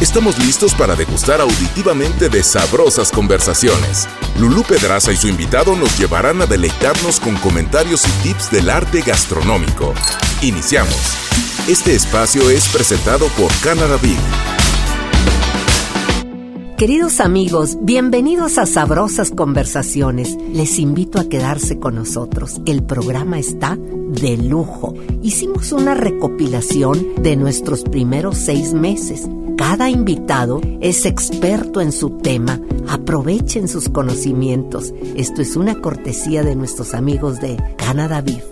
Estamos listos para degustar auditivamente de sabrosas conversaciones. Lulú Pedraza y su invitado nos llevarán a deleitarnos con comentarios y tips del arte gastronómico. Iniciamos. Este espacio es presentado por Canada Beef. Queridos amigos, bienvenidos a Sabrosas Conversaciones. Les invito a quedarse con nosotros. El programa está de lujo. Hicimos una recopilación de nuestros primeros seis meses. Cada invitado es experto en su tema. Aprovechen sus conocimientos. Esto es una cortesía de nuestros amigos de Canada Beef.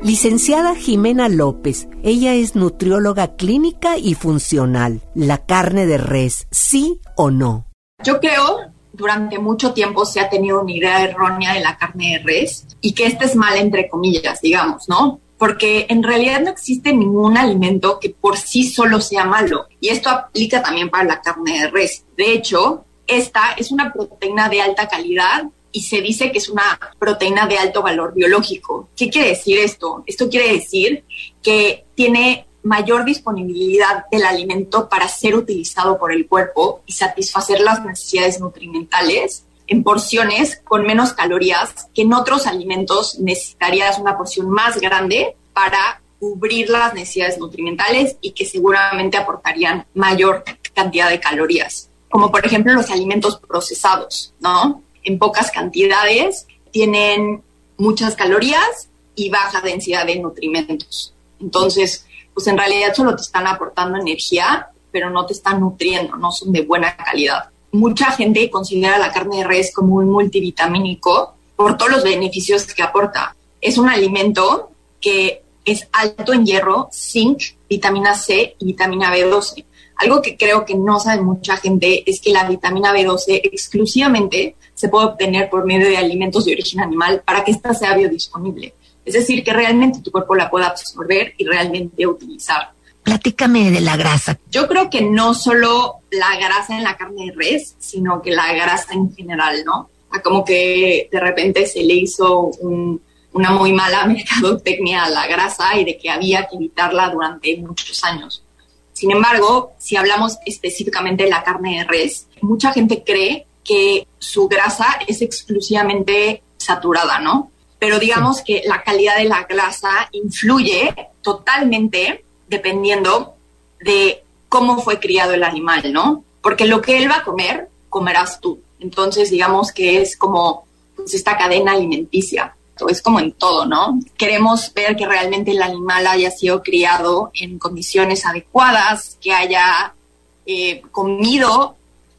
Licenciada Jimena López, ella es nutrióloga clínica y funcional. ¿La carne de res, sí o no? Yo creo durante mucho tiempo se ha tenido una idea errónea de la carne de res y que esta es mala entre comillas, digamos, ¿no? Porque en realidad no existe ningún alimento que por sí solo sea malo. Y esto aplica también para la carne de res. De hecho, esta es una proteína de alta calidad y se dice que es una proteína de alto valor biológico. ¿Qué quiere decir esto? Esto quiere decir que tiene mayor disponibilidad del alimento para ser utilizado por el cuerpo y satisfacer las necesidades nutrimentales en porciones con menos calorías que en otros alimentos necesitarías una porción más grande para cubrir las necesidades nutrimentales y que seguramente aportarían mayor cantidad de calorías, como por ejemplo los alimentos procesados, ¿no? En pocas cantidades tienen muchas calorías y baja densidad de nutrimentos. Entonces, pues en realidad solo te están aportando energía, pero no te están nutriendo, no son de buena calidad. Mucha gente considera la carne de res como un multivitamínico por todos los beneficios que aporta. Es un alimento que es alto en hierro, zinc, vitamina C y vitamina B12. Algo que creo que no sabe mucha gente es que la vitamina B12 exclusivamente se puede obtener por medio de alimentos de origen animal para que ésta sea biodisponible. Es decir, que realmente tu cuerpo la pueda absorber y realmente utilizar. Platícame de la grasa. Yo creo que no solo la grasa en la carne de res, sino que la grasa en general, ¿no? como que de repente se le hizo una muy mala mercadotecnia a la grasa y de que había que evitarla durante muchos años. Sin embargo, si hablamos específicamente de la carne de res, mucha gente cree que su grasa es exclusivamente saturada, ¿no? pero digamos que la calidad de la grasa influye totalmente dependiendo de cómo fue criado el animal, ¿no? Porque lo que él va a comer, comerás tú. Entonces, digamos que es como pues, esta cadena alimenticia. Es como en todo, ¿no? Queremos ver que realmente el animal haya sido criado en condiciones adecuadas, que haya eh, comido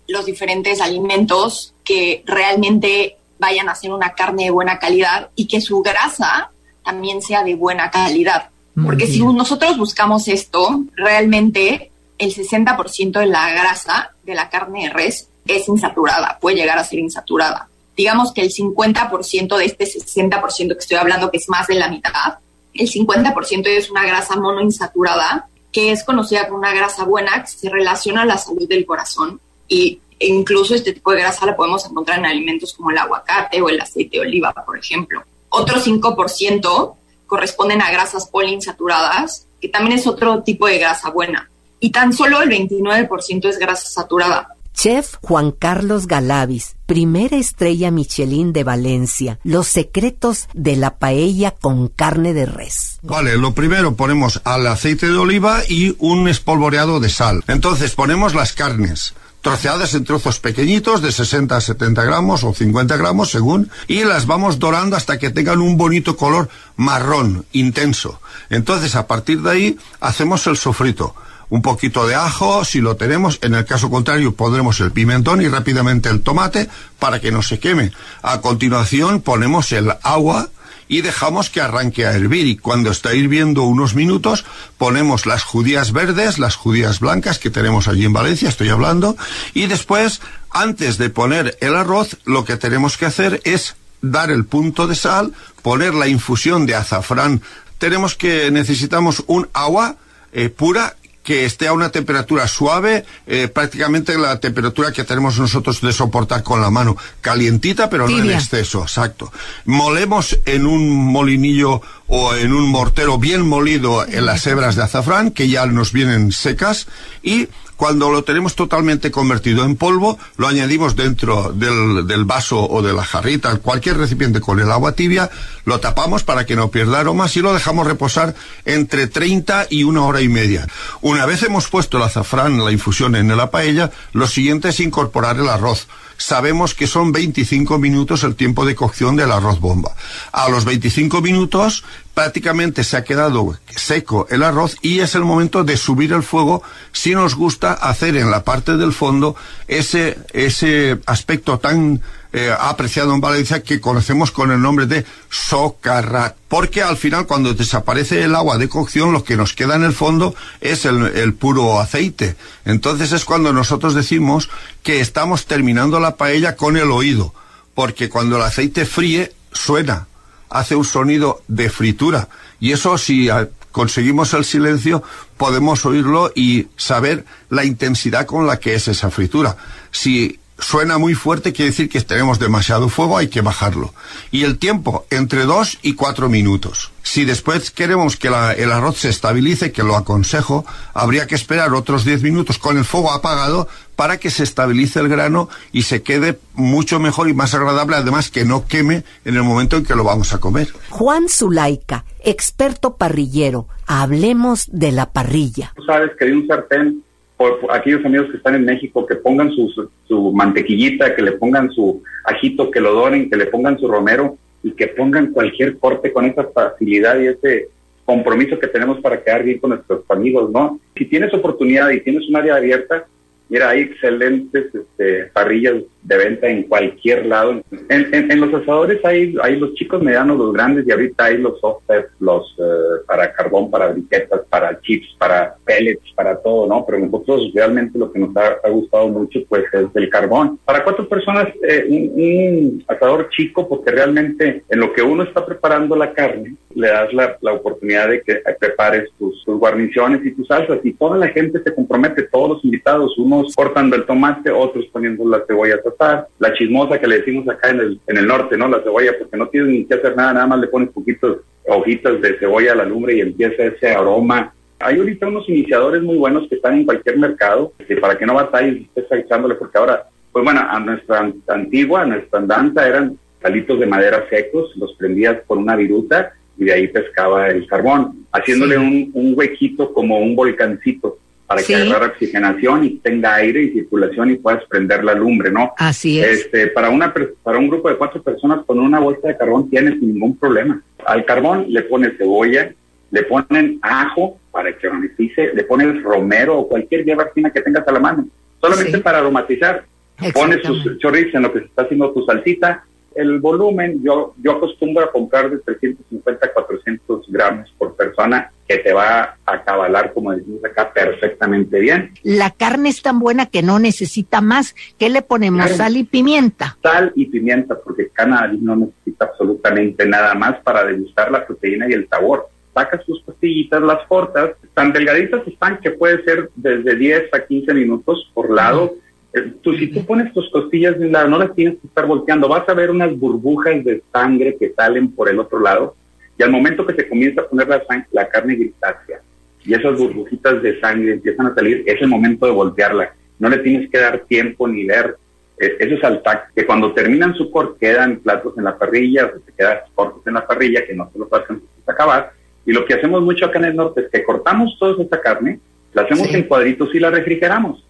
los diferentes alimentos que realmente vayan a hacer una carne de buena calidad y que su grasa también sea de buena calidad. Porque si nosotros buscamos esto, realmente el 60% de la grasa de la carne de res es insaturada, puede llegar a ser insaturada. Digamos que el 50% de este 60% que estoy hablando, que es más de la mitad, el 50% es una grasa monoinsaturada, que es conocida como una grasa buena, que se relaciona a la salud del corazón y e incluso este tipo de grasa la podemos encontrar en alimentos como el aguacate o el aceite de oliva, por ejemplo. Otro 5% corresponden a grasas poliinsaturadas, que también es otro tipo de grasa buena. Y tan solo el 29% es grasa saturada. Chef Juan Carlos Galavis, primera estrella Michelin de Valencia. Los secretos de la paella con carne de res. Vale, lo primero ponemos al aceite de oliva y un espolvoreado de sal. Entonces ponemos las carnes troceadas en trozos pequeñitos de 60 a 70 gramos o 50 gramos según, y las vamos dorando hasta que tengan un bonito color marrón, intenso. Entonces, a partir de ahí, hacemos el sofrito. Un poquito de ajo, si lo tenemos, en el caso contrario pondremos el pimentón y rápidamente el tomate para que no se queme. A continuación ponemos el agua y dejamos que arranque a hervir y cuando está hirviendo unos minutos ponemos las judías verdes, las judías blancas que tenemos allí en Valencia, estoy hablando, y después, antes de poner el arroz, lo que tenemos que hacer es dar el punto de sal, poner la infusión de azafrán. Tenemos que necesitamos un agua eh, pura que esté a una temperatura suave, eh, prácticamente la temperatura que tenemos nosotros de soportar con la mano, calientita pero no en exceso, exacto. Molemos en un molinillo o en un mortero bien molido en las hebras de azafrán, que ya nos vienen secas, y cuando lo tenemos totalmente convertido en polvo, lo añadimos dentro del, vaso o de la jarrita, cualquier recipiente con el agua tibia, lo tapamos para que no pierda aromas y lo dejamos reposar entre 30 y una hora y media. Una vez hemos puesto el azafrán, la infusión en la paella, lo siguiente es incorporar el arroz sabemos que son 25 minutos el tiempo de cocción del arroz bomba. A los 25 minutos prácticamente se ha quedado seco el arroz y es el momento de subir el fuego si nos gusta hacer en la parte del fondo ese, ese aspecto tan eh, apreciado en Valencia que conocemos con el nombre de socarrat. Porque al final cuando desaparece el agua de cocción lo que nos queda en el fondo es el, el puro aceite. Entonces es cuando nosotros decimos que estamos terminando la paella con el oído. Porque cuando el aceite fríe suena, hace un sonido de fritura. Y eso si conseguimos el silencio, podemos oírlo y saber la intensidad con la que es esa fritura. Si suena muy fuerte, quiere decir que tenemos demasiado fuego, hay que bajarlo. Y el tiempo, entre dos y cuatro minutos. Si después queremos que la, el arroz se estabilice, que lo aconsejo, habría que esperar otros diez minutos con el fuego apagado para que se estabilice el grano y se quede mucho mejor y más agradable, además que no queme en el momento en que lo vamos a comer. Juan Zulaika, experto parrillero, hablemos de la parrilla. Tú sabes que hay un sartén por, aquellos amigos que están en México, que pongan su, su, mantequillita, que le pongan su ajito, que lo doren, que le pongan su romero y que pongan cualquier corte con esa facilidad y ese compromiso que tenemos para quedar bien con nuestros amigos, ¿no? Si tienes oportunidad y tienes un área abierta, Mira, hay excelentes este, parrillas de venta en cualquier lado. En, los asadores hay, hay los chicos medianos, los grandes, y ahorita hay los offsets, los eh, para carbón, para briquetas, para chips, para pellets, para todo, ¿no? Pero nosotros realmente lo que nos ha, gustado mucho, pues, es el carbón. Para cuatro personas, eh, un, asador chico, porque realmente en lo que uno está preparando la carne, le das la, la oportunidad de que prepares tus, tus guarniciones y tus salsas, y toda la gente se compromete, todos los invitados, uno cortando el tomate, otros poniendo la cebolla la chismosa que le decimos acá en el, en el norte, ¿no? La cebolla, porque no tienes ni que hacer nada, nada más le pones poquitos hojitas de cebolla a la lumbre y empieza ese aroma. Hay ahorita unos iniciadores muy buenos que están en cualquier mercado, que para que no batalles estés echándole, porque ahora, pues bueno, a nuestra antigua, a nuestra andanza eran palitos de madera secos, los prendías con una viruta y de ahí pescaba el carbón, haciéndole un, un huequito como un volcancito para que agarre oxigenación y tenga aire y circulación y puedas prender la lumbre, ¿no? Así es. Este, para, una, para un grupo de cuatro personas con una bolsa de carbón tienes ningún problema. Al carbón le pones cebolla, le ponen ajo para que aromatice, le pones romero o cualquier hierba fina que tengas a la mano, solamente para aromatizar. Pones tus chorritos en lo que se está haciendo tu salsita, el volumen, yo, yo acostumbro a comprar de 350 a 400 gramos por persona, que te va a cabalar, como decimos acá, perfectamente bien. La carne es tan buena que no necesita más. ¿Qué le ponemos? Sal y pimienta. Sal y pimienta, porque cannabis no necesita absolutamente nada más para degustar la proteína y el sabor. Sacas tus pastillitas, las cortas, tan delgaditas están que puede ser desde 10 a 15 minutos por lado. Tú, si tú pones tus costillas de un lado, no las tienes que estar volteando, vas a ver unas burbujas de sangre que salen por el otro lado, y al momento que se comienza a poner la, la carne grisácea, y esas burbujitas de sangre empiezan a salir, es el momento de voltearla. No le tienes que dar tiempo ni ver. Eso es al tac, que cuando terminan su corte quedan platos en la parrilla, o se quedan cortos en la parrilla, que no se los hacen acabar. Y lo que hacemos mucho acá en el norte es que cortamos toda esta carne, la hacemos en cuadritos y la refrigeramos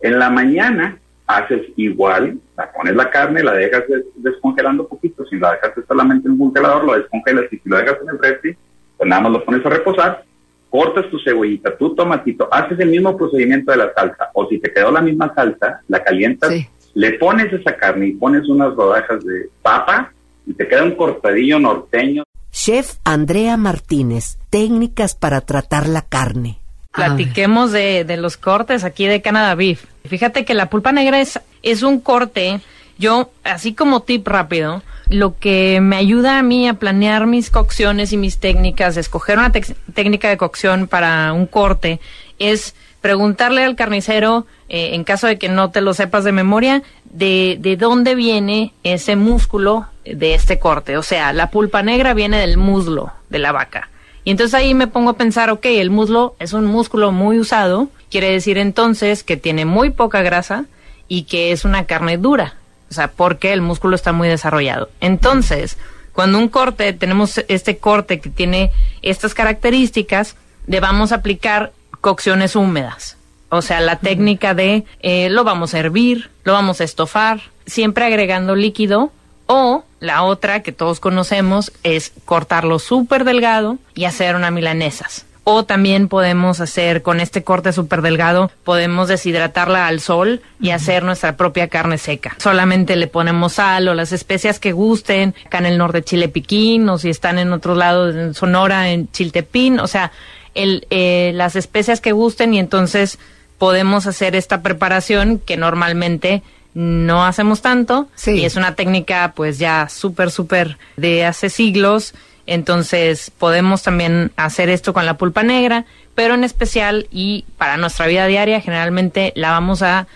en la mañana haces igual, la pones la carne, la dejas descongelando un poquito, si la dejas solamente en un congelador, lo descongelas y si lo dejas en el refri, pues nada más lo pones a reposar, cortas tu cebollita, tu tomatito, haces el mismo procedimiento de la salsa, o si te quedó la misma salsa, la calientas, le pones esa carne y pones unas rodajas de papa y te queda un cortadillo norteño. Chef Andrea Martínez, técnicas para tratar la carne. Platiquemos de, de, los cortes aquí de Canada Beef. Fíjate que la pulpa negra es, es un corte, yo, así como tip rápido, lo que me ayuda a mí a planear mis cocciones y mis técnicas, escoger una técnica de cocción para un corte, es preguntarle al carnicero, eh, en caso de que no te lo sepas de memoria, de, de dónde viene ese músculo de este corte. O sea, la pulpa negra viene del muslo de la vaca. Y entonces ahí me pongo a pensar, ok, el muslo es un músculo muy usado, quiere decir entonces que tiene muy poca grasa y que es una carne dura. O sea, porque el músculo está muy desarrollado. Entonces, cuando un corte, tenemos este corte que tiene estas características, le vamos a aplicar cocciones húmedas. O sea, la técnica de eh, lo vamos a hervir, lo vamos a estofar, siempre agregando líquido. O la otra que todos conocemos es cortarlo súper delgado y hacer una milanesas. O también podemos hacer con este corte súper delgado, podemos deshidratarla al sol y hacer nuestra propia carne seca. Solamente le ponemos sal o las especias que gusten, acá en el norte chile piquín, o si están en otro lado, en Sonora, en chiltepín, o sea, el, eh, las especias que gusten y entonces podemos hacer esta preparación que normalmente no hacemos tanto y es una técnica pues ya súper súper de hace siglos. Entonces podemos también hacer esto con la pulpa negra pero en especial y para nuestra vida diaria generalmente la vamos a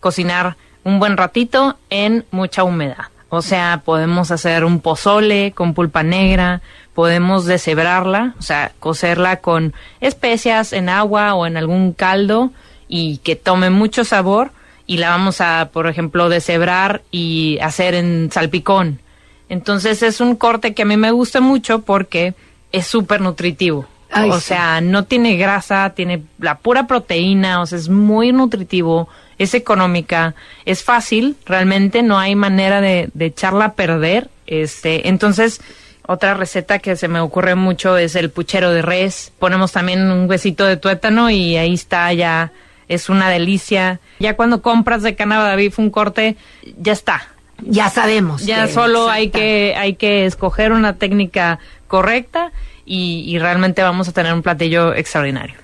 cocinar un buen ratito en mucha humedad. O sea podemos hacer un pozole con pulpa negra podemos deshebrarla, o sea, cocerla con especias en agua o en algún caldo y que tome mucho sabor y la vamos a, por ejemplo, deshebrar y hacer en salpicón. Entonces es un corte que a mí me gusta mucho porque es súper nutritivo. o sea, no tiene grasa, tiene la pura proteína, o sea, es muy nutritivo, es económica, es fácil, realmente no hay manera de, de echarla a perder. Este, entonces, otra receta que se me ocurre mucho es el puchero de res. Ponemos también un huesito de tuétano y ahí está ya, es una delicia. Ya cuando compras de Canadá Beef un corte, ya está. Ya sabemos. Ya solo hay que, hay que escoger una técnica correcta y, y, realmente vamos a tener un platillo extraordinario.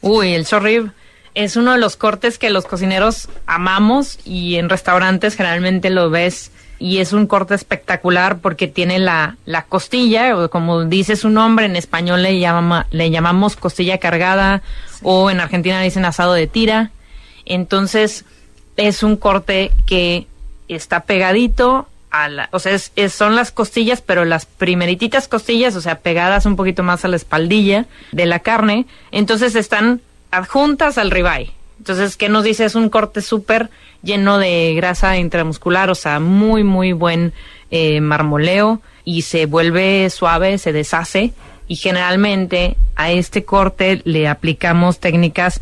Uy, el short es uno de los cortes que los cocineros amamos y en restaurantes generalmente lo ves y es un corte espectacular porque tiene la, la costilla, o como dice su nombre, en español le, llama, le llamamos costilla cargada o en Argentina le dicen asado de tira. Entonces es un corte que está pegadito a la, o sea, es, son las costillas, pero las primerititas costillas, o sea, pegadas un poquito más a la espaldilla de la carne, entonces están adjuntas al ribeye. Entonces, ¿qué nos dice? Es un corte súper lleno de grasa intramuscular, o sea, muy, muy buen eh, marmoleo y se vuelve suave, se deshace y generalmente a este corte le aplicamos técnicas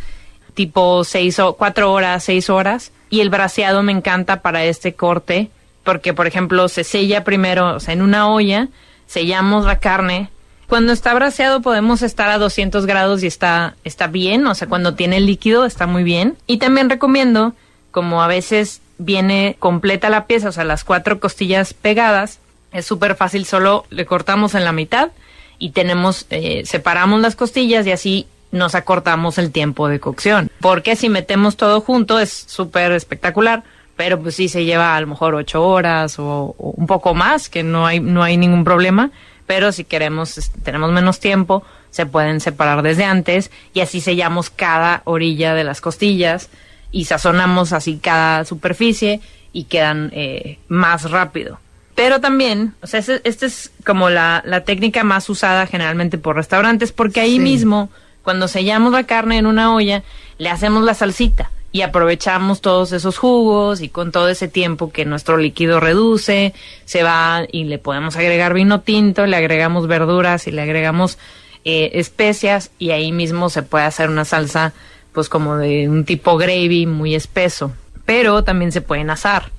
tipo seis o cuatro horas, seis horas y el braseado me encanta para este corte porque, por ejemplo, se sella primero, o sea, en una olla sellamos la carne cuando está braseado podemos estar a 200 grados y está, está bien, o sea, cuando tiene líquido está muy bien. Y también recomiendo, como a veces viene completa la pieza, o sea, las cuatro costillas pegadas, es súper fácil, solo le cortamos en la mitad y tenemos, eh, separamos las costillas y así nos acortamos el tiempo de cocción. Porque si metemos todo junto es súper espectacular, pero pues sí se lleva a lo mejor ocho horas o, o, un poco más, que no hay, no hay ningún problema pero si queremos, tenemos menos tiempo, se pueden separar desde antes y así sellamos cada orilla de las costillas y sazonamos así cada superficie y quedan eh, más rápido. Pero también, o sea, esta este es como la, la, técnica más usada generalmente por restaurantes porque ahí mismo, cuando sellamos la carne en una olla, le hacemos la salsita y aprovechamos todos esos jugos y con todo ese tiempo que nuestro líquido reduce, se va y le podemos agregar vino tinto, le agregamos verduras y le agregamos eh, especias y ahí mismo se puede hacer una salsa pues como de un tipo gravy muy espeso, pero también se pueden asar.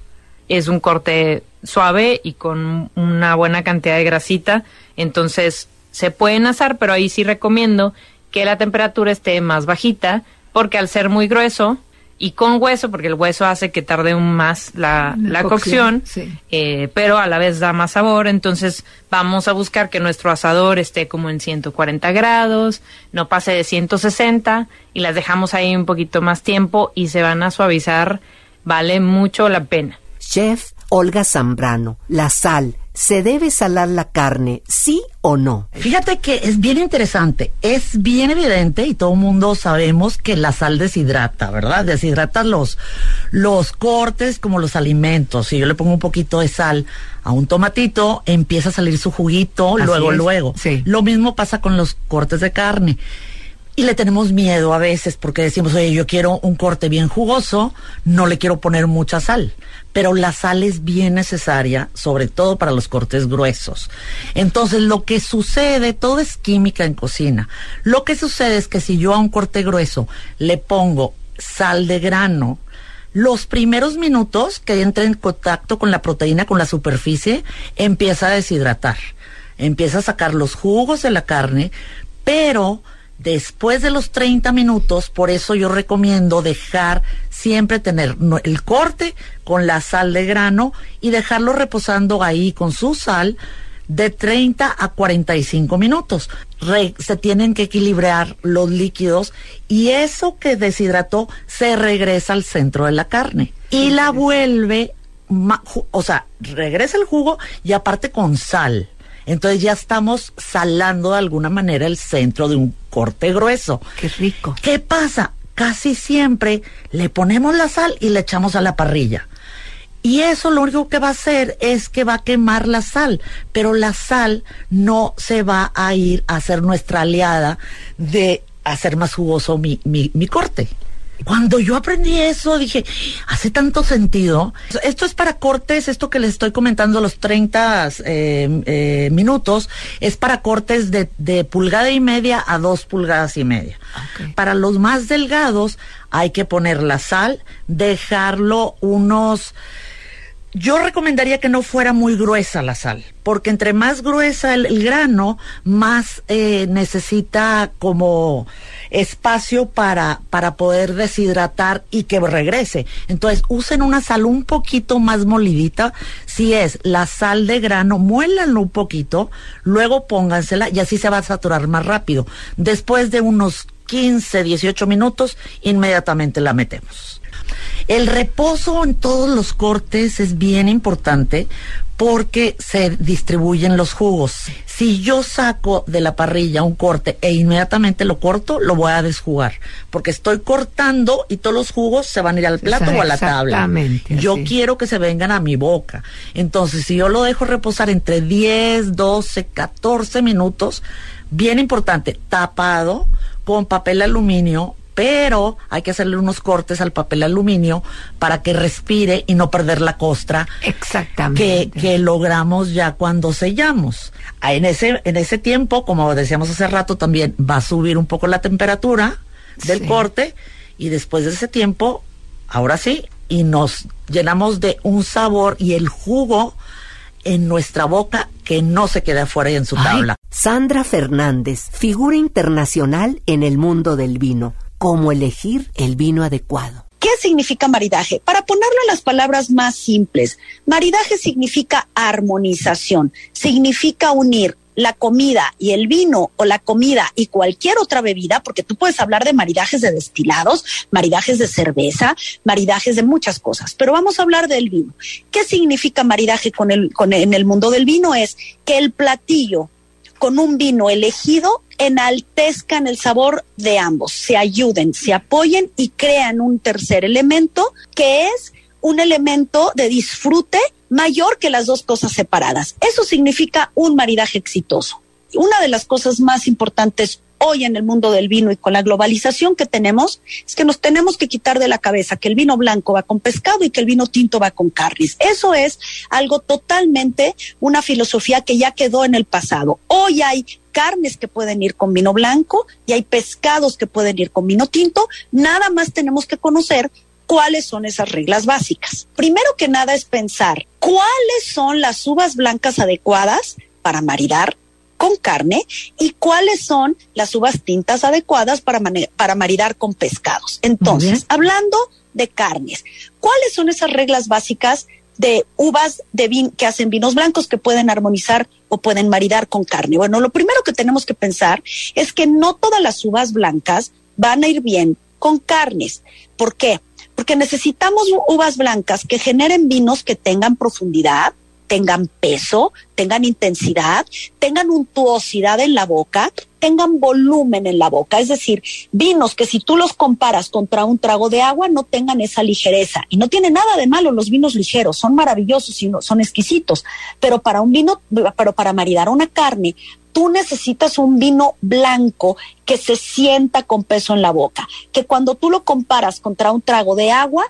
Es un corte suave y con una buena cantidad de grasita, entonces se pueden asar, pero ahí sí recomiendo que la temperatura esté más bajita porque al ser muy grueso y con hueso, porque el hueso hace que tarde un más la, la, cocción, eh, pero a la vez da más sabor. Entonces vamos a buscar que nuestro asador esté como en 140 grados, no pase de 160 y las dejamos ahí un poquito más tiempo y se van a suavizar. Vale mucho la pena. Chef Olga Zambrano, la sal, ¿Se debe salar la carne, sí o no? Fíjate que es bien interesante, es bien evidente y todo el mundo sabemos que la sal deshidrata, ¿verdad? Deshidrata los, los cortes como los alimentos. Si yo le pongo un poquito de sal a un tomatito, empieza a salir su juguito, luego, luego. Sí. Lo mismo pasa con los cortes de carne. Y le tenemos miedo a veces porque decimos, oye, yo quiero un corte bien jugoso, no le quiero poner mucha sal pero la sal es bien necesaria, sobre todo para los cortes gruesos. Entonces, lo que sucede, todo es química en cocina. Lo que sucede es que si yo a un corte grueso le pongo sal de grano, los primeros minutos que entra en contacto con la proteína, con la superficie, empieza a deshidratar. Empieza a sacar los jugos de la carne, pero después de los 30 minutos, por eso yo recomiendo dejar siempre tener el corte con la sal de grano y dejarlo reposando ahí con su sal de 30 a 45 minutos. se tienen que equilibrar los líquidos y eso que deshidrató se regresa al centro de la carne y la vuelve, o sea, regresa el jugo y aparte con sal. Entonces ya estamos salando de alguna manera el centro de un corte grueso. Qué rico. ¿Qué pasa? Casi siempre le ponemos la sal y le echamos a la parrilla. Y eso lo único que va a hacer es que va a quemar la sal, pero la sal no se va a ir a ser nuestra aliada de hacer más jugoso mi, mi, mi corte. Cuando yo aprendí eso, dije, hace tanto sentido. Esto es para cortes, esto que les estoy comentando, los 30 eh, eh, minutos, es para cortes de, de, pulgada y media a dos pulgadas y media. Para los más delgados, hay que poner la sal, dejarlo unos yo recomendaría que no fuera muy gruesa la sal, porque entre más gruesa el, grano, más eh, necesita como espacio para, para poder deshidratar y que regrese. Entonces, usen una sal un poquito más molidita. Si es la sal de grano, muélanlo un poquito, luego póngansela y así se va a saturar más rápido. Después de unos 15, 18 minutos, inmediatamente la metemos. El reposo en todos los cortes es bien importante porque se distribuyen los jugos. Si yo saco de la parrilla un corte e inmediatamente lo corto, lo voy a desjugar, porque estoy cortando y todos los jugos se van a ir al plato o a la tabla. Yo quiero que se vengan a mi boca. Entonces, si yo lo dejo reposar entre 10, 12, 14 minutos, bien importante, tapado con papel aluminio pero hay que hacerle unos cortes al papel aluminio para que respire y no perder la costra Exactamente. Que, que logramos ya cuando sellamos. Ah, en ese, en ese tiempo, como decíamos hace rato, también va a subir un poco la temperatura del corte y después de ese tiempo, ahora sí, y nos llenamos de un sabor y el jugo en nuestra boca que no se quede afuera y en su tabla. Sandra Fernández, figura internacional en el mundo del vino cómo elegir el vino adecuado. ¿Qué significa maridaje? Para ponerlo en las palabras más simples, maridaje significa armonización, significa unir la comida y el vino o la comida y cualquier otra bebida, porque tú puedes hablar de maridajes de destilados, maridajes de cerveza, maridajes de muchas cosas, pero vamos a hablar del vino. ¿Qué significa maridaje con el, con, en el mundo del vino? Es que el platillo con un vino elegido enaltezcan el sabor de ambos, se ayuden, se apoyen y crean un tercer elemento que es un elemento de disfrute mayor que las dos cosas separadas. Eso significa un maridaje exitoso. Una de las cosas más importantes hoy en el mundo del vino y con la globalización que tenemos, es que nos tenemos que quitar de la cabeza que el vino blanco va con pescado y que el vino tinto va con carnes. Eso es algo totalmente una filosofía que ya quedó en el pasado. Hoy hay carnes que pueden ir con vino blanco y hay pescados que pueden ir con vino tinto. Nada más tenemos que conocer cuáles son esas reglas básicas. Primero que nada es pensar cuáles son las uvas blancas adecuadas para maridar con carne y cuáles son las uvas tintas adecuadas para, para maridar con pescados. Entonces, hablando de carnes, ¿cuáles son esas reglas básicas de uvas de vin que hacen vinos blancos que pueden armonizar o pueden maridar con carne? Bueno, lo primero que tenemos que pensar es que no todas las uvas blancas van a ir bien con carnes. ¿Por qué? Porque necesitamos uvas blancas que generen vinos que tengan profundidad, tengan peso, tengan intensidad, tengan untuosidad en la boca, tengan volumen en la boca, es decir, vinos que si tú los comparas contra un trago de agua no tengan esa ligereza. Y no tiene nada de malo los vinos ligeros, son maravillosos y son exquisitos, pero para un vino, pero para maridar una carne, tú necesitas un vino blanco que se sienta con peso en la boca, que cuando tú lo comparas contra un trago de agua,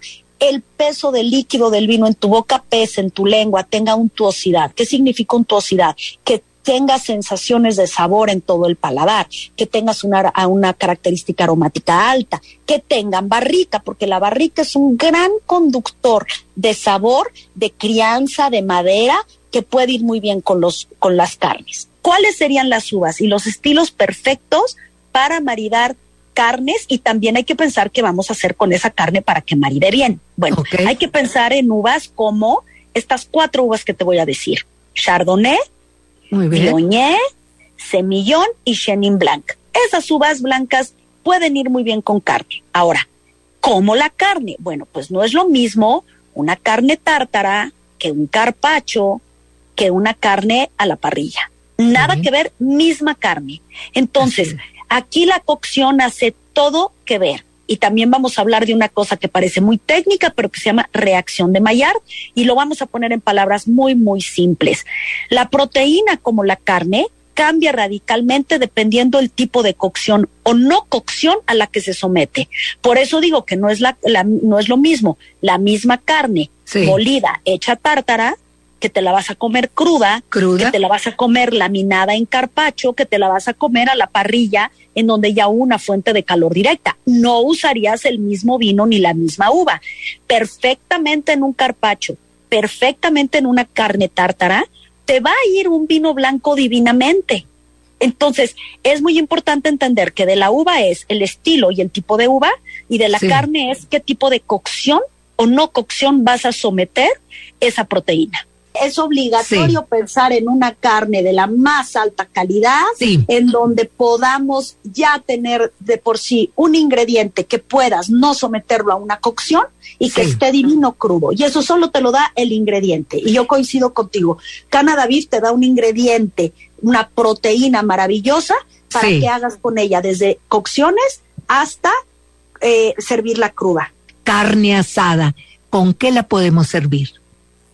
el peso del líquido del vino en tu boca pese en tu lengua, tenga untuosidad. ¿Qué significa untuosidad? Que tengas sensaciones de sabor en todo el paladar, que tengas una, una característica aromática alta, que tengan barrica, porque la barrica es un gran conductor de sabor, de crianza, de madera, que puede ir muy bien con, con las carnes. ¿Cuáles serían las uvas y los estilos perfectos para maridar carnes? Y también hay que pensar qué vamos a hacer con esa carne para que maride bien. Bueno, hay que pensar en uvas como estas cuatro uvas que te voy a decir. Chardonnay, Viognier, Semillón y Chenin Blanc. Esas uvas blancas pueden ir muy bien con carne. Ahora, ¿cómo la carne? Bueno, pues no es lo mismo una carne tártara que un carpacho, que una carne a la parrilla. Nada que ver, misma carne. Entonces, aquí la cocción hace todo que ver. Y también vamos a hablar de una cosa que parece muy técnica, pero que se llama reacción de Maillard, y lo vamos a poner en palabras muy, muy simples. La proteína, como la carne, cambia radicalmente dependiendo del tipo de cocción o no cocción a la que se somete. Por eso digo que no es, la, no es lo mismo la misma carne molida, hecha tártara, que te la vas a comer cruda, que te la vas a comer laminada en carpacho, que te la vas a comer a la parrilla en donde ya hubo una fuente de calor directa. No usarías el mismo vino ni la misma uva. Perfectamente en un carpacho, perfectamente en una carne tártara, te va a ir un vino blanco divinamente. Entonces, es muy importante entender que de la uva es el estilo y el tipo de uva y de la carne es qué tipo de cocción o no cocción vas a someter esa proteína es obligatorio pensar en una carne de la más alta calidad, en donde podamos ya tener de por sí un ingrediente que puedas no someterlo a una cocción y que esté divino crudo. Y eso solo te lo da el ingrediente. Y yo coincido contigo. Canada Beef te da un ingrediente, una proteína maravillosa para que hagas con ella desde cocciones hasta eh, servirla cruda. Carne asada, ¿con qué la podemos servir?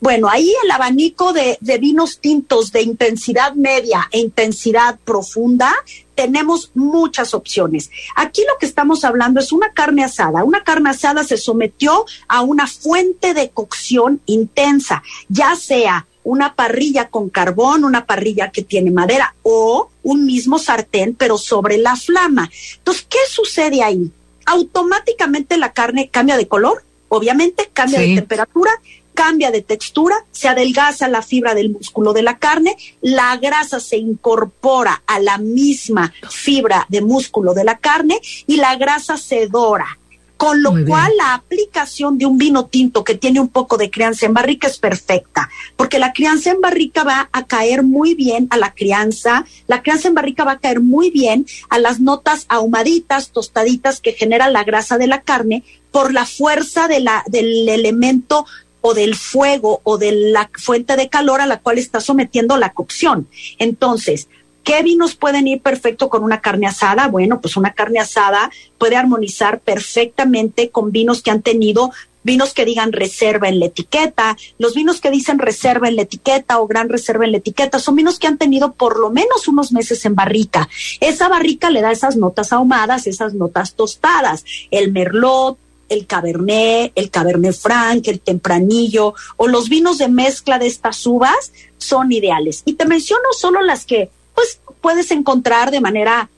Bueno, ahí el abanico de, vinos tintos de intensidad media e intensidad profunda, tenemos muchas opciones. Aquí lo que estamos hablando es una carne asada. Una carne asada se sometió a una fuente de cocción intensa, ya sea una parrilla con carbón, una parrilla que tiene madera o un mismo sartén, pero sobre la flama. Entonces, ¿qué sucede ahí? Automáticamente la carne cambia de color, obviamente cambia de temperatura cambia de textura, se adelgaza la fibra del músculo de la carne, la grasa se incorpora a la misma fibra de músculo de la carne y la grasa se dora. Con lo cual la aplicación de un vino tinto que tiene un poco de crianza en barrica es perfecta, porque la crianza en barrica va a caer muy bien a la crianza, la crianza en barrica va a caer muy bien a las notas ahumaditas, tostaditas que genera la grasa de la carne por la fuerza de la, del elemento o del fuego o de la fuente de calor a la cual está sometiendo la cocción. Entonces, ¿qué vinos pueden ir perfecto con una carne asada? Bueno, pues una carne asada puede armonizar perfectamente con vinos que han tenido vinos que digan reserva en la etiqueta, los vinos que dicen reserva en la etiqueta o gran reserva en la etiqueta, son vinos que han tenido por lo menos unos meses en barrica. Esa barrica le da esas notas ahumadas, esas notas tostadas. El merlot, el Cabernet, el Cabernet Franc, el Tempranillo o los vinos de mezcla de estas uvas son ideales. Y te menciono solo las que pues puedes encontrar de manera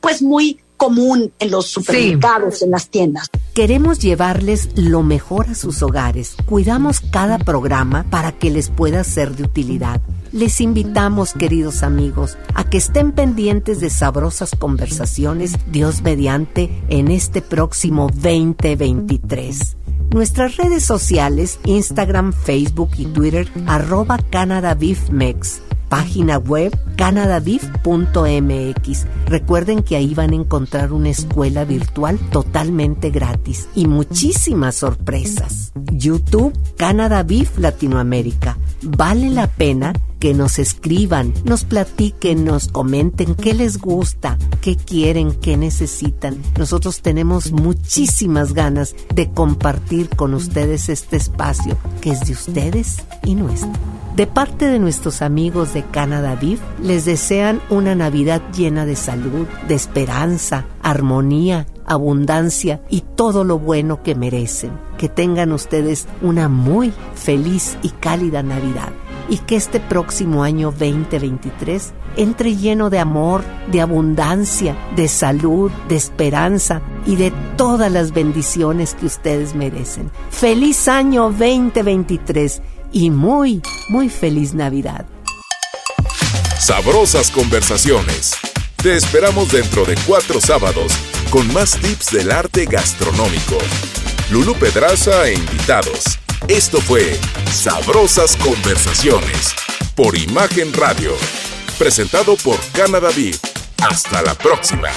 pues muy común en los supermercados, en las tiendas. Queremos llevarles lo mejor a sus hogares. Cuidamos cada programa para que les pueda ser de utilidad. Les invitamos, queridos amigos, a que estén pendientes de sabrosas conversaciones, Dios mediante, en este próximo 2023. Nuestras redes sociales, Instagram, Facebook y Twitter, arroba Canada página web canadavif.mx. Recuerden que ahí van a encontrar una escuela virtual totalmente gratis y muchísimas sorpresas. YouTube Canada Latinoamérica vale la pena que nos escriban, nos platiquen, nos comenten qué les gusta, qué quieren, qué necesitan. Nosotros tenemos muchísimas ganas de compartir con ustedes este espacio que es de ustedes y nuestro. De parte de nuestros amigos de Canadá Viv, les desean una Navidad llena de salud, de esperanza, armonía, abundancia y todo lo bueno que merecen. Que tengan ustedes una muy feliz y cálida Navidad y que este próximo año 2023 entre lleno de amor, de abundancia, de salud, de esperanza y de todas las bendiciones que ustedes merecen. Feliz año 2023 y muy, muy feliz Navidad. Sabrosas conversaciones. Te esperamos dentro de cuatro sábados con más tips del arte gastronómico. Lulu Pedraza e invitados. Esto fue Sabrosas Conversaciones por Imagen Radio, presentado por Canada Beef. Hasta la próxima.